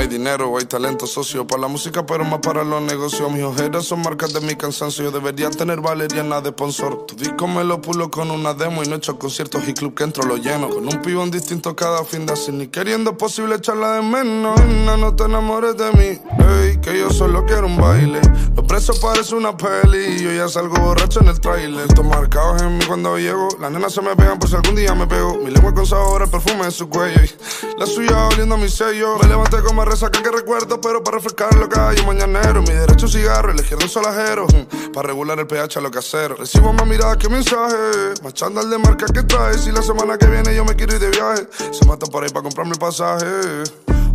Hay dinero, hay talento socio para la música, pero más para los negocios. Mis ojeras son marcas de mi cansancio. Yo debería tener valeriana de sponsor. Tu disco me lo pulo con una demo y no he hecho conciertos y club que entro lo lleno. Con un pibón distinto cada fin de así, ni queriendo posible echarla de menos. No, no te enamores de mí, hey, que yo solo quiero un baile. Los presos parece una peli y yo ya salgo borracho en el trailer. Estos marcados en mí cuando llego. Las nenas se me pegan por si algún día me pego. Mi lengua con sabor, el perfume de su cuello. Y la suya oliendo mi sello. Me levanté como resaca que recuerdo, pero para refrescar lo que hay un mañanero. Mi derecho un cigarro, elegir un solajero. Mm, para regular el pH a lo casero. Recibo más miradas que mensaje. Más chándal de marca que trae. Si la semana que viene yo me quiero ir de viaje. Se mata por ahí para comprarme el pasaje.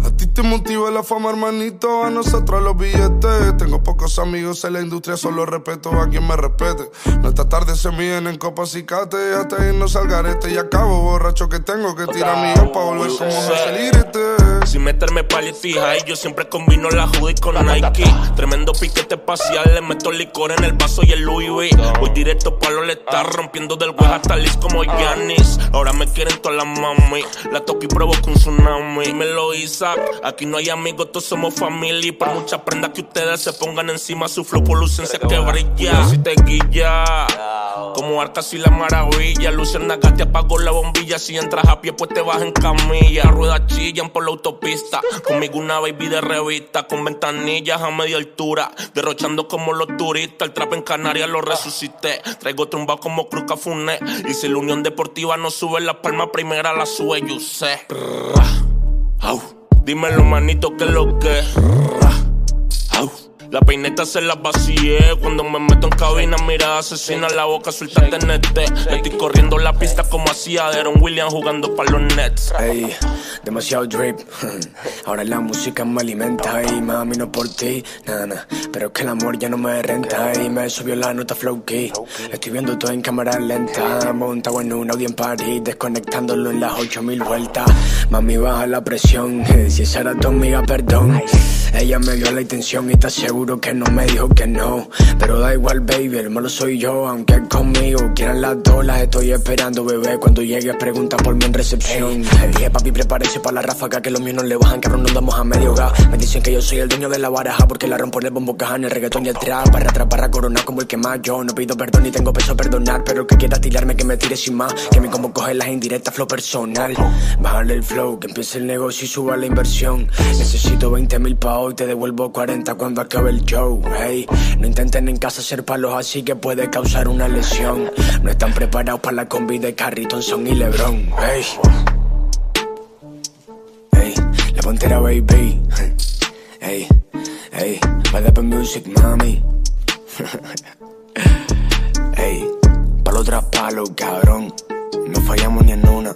A ti te motiva la fama, hermanito, a nosotros los billetes. Tengo pocos amigos en la industria, solo respeto a quien me respete. Nuestra tarde se miden en copas y cate, hasta irnos al garete y acabo borracho que tengo que tirar mi para volver como este. Sin meterme palitija y yo siempre combino la hoodie con Nike. Tremendo piquete espacial, le meto licor en el vaso y el Louis V. Voy directo pa' lo letal, rompiendo del web hasta lis como Yanis. Ahora me quieren todas las mami, la toque y provoco un tsunami. Me lo Aquí no hay amigos, todos somos familia. Y por muchas prendas que ustedes se pongan encima, su flow por lucencia que brilla. Si te guilla, como arcas y la maravilla. Luciana te apagó la bombilla. Si entras a pie, pues te vas en camilla. Ruedas chillan por la autopista. Conmigo una baby de revista, con ventanillas a media altura. Derrochando como los turistas. El trap en Canarias lo resucité. Traigo trumba como Cruz Cafuné. Y si la Unión Deportiva no sube la palma primera, la sube yo sé. Dímelo, manito, que lo que. La peineta se la vacié cuando me meto en cabina, mira asesina la boca, suelta TNT. Estoy corriendo la pista como hacía Aaron Williams jugando para los Nets. Ey, demasiado drip. Ahora la música me alimenta y mami no por ti, nada, Pero que el amor ya no me renta y me subió la nota flow key. Estoy viendo todo en cámara lenta, montado en un Audi en París, desconectándolo en las 8000 vueltas. Mami baja la presión, si esa era tu perdón. Ella me dio la intención y está seguro que no me dijo que no. Pero da igual, baby, el malo soy yo, aunque conmigo quieran las dolas. Estoy esperando, bebé. Cuando llegue, pregunta por mí en recepción. dije, papi, prepárese para la ráfaga, que los míos no le bajan, que nos damos a medio gas. Me dicen que yo soy el dueño de la baraja, porque la rompo en el bombo caja, en el reggaetón y el trap. Para atrás, para coronar como el que más. Yo no pido perdón ni tengo peso a perdonar, pero el que quiera tirarme, que me tire sin más. Que mi como coge las indirectas, flow personal. Bájale el flow, que empiece el negocio y suba la inversión. Necesito 20 mil pa' hoy, te devuelvo 40 cuando acabe el show. Hey, no intenten en casa hacer palos así que puede causar una lesión. No están preparados para la combi de Carriton, Son y Lebron. Hey, hey, la pontera baby. Hey, hey, up music, mami. hey, palo tras palo, cabrón. No fallamos ni en una.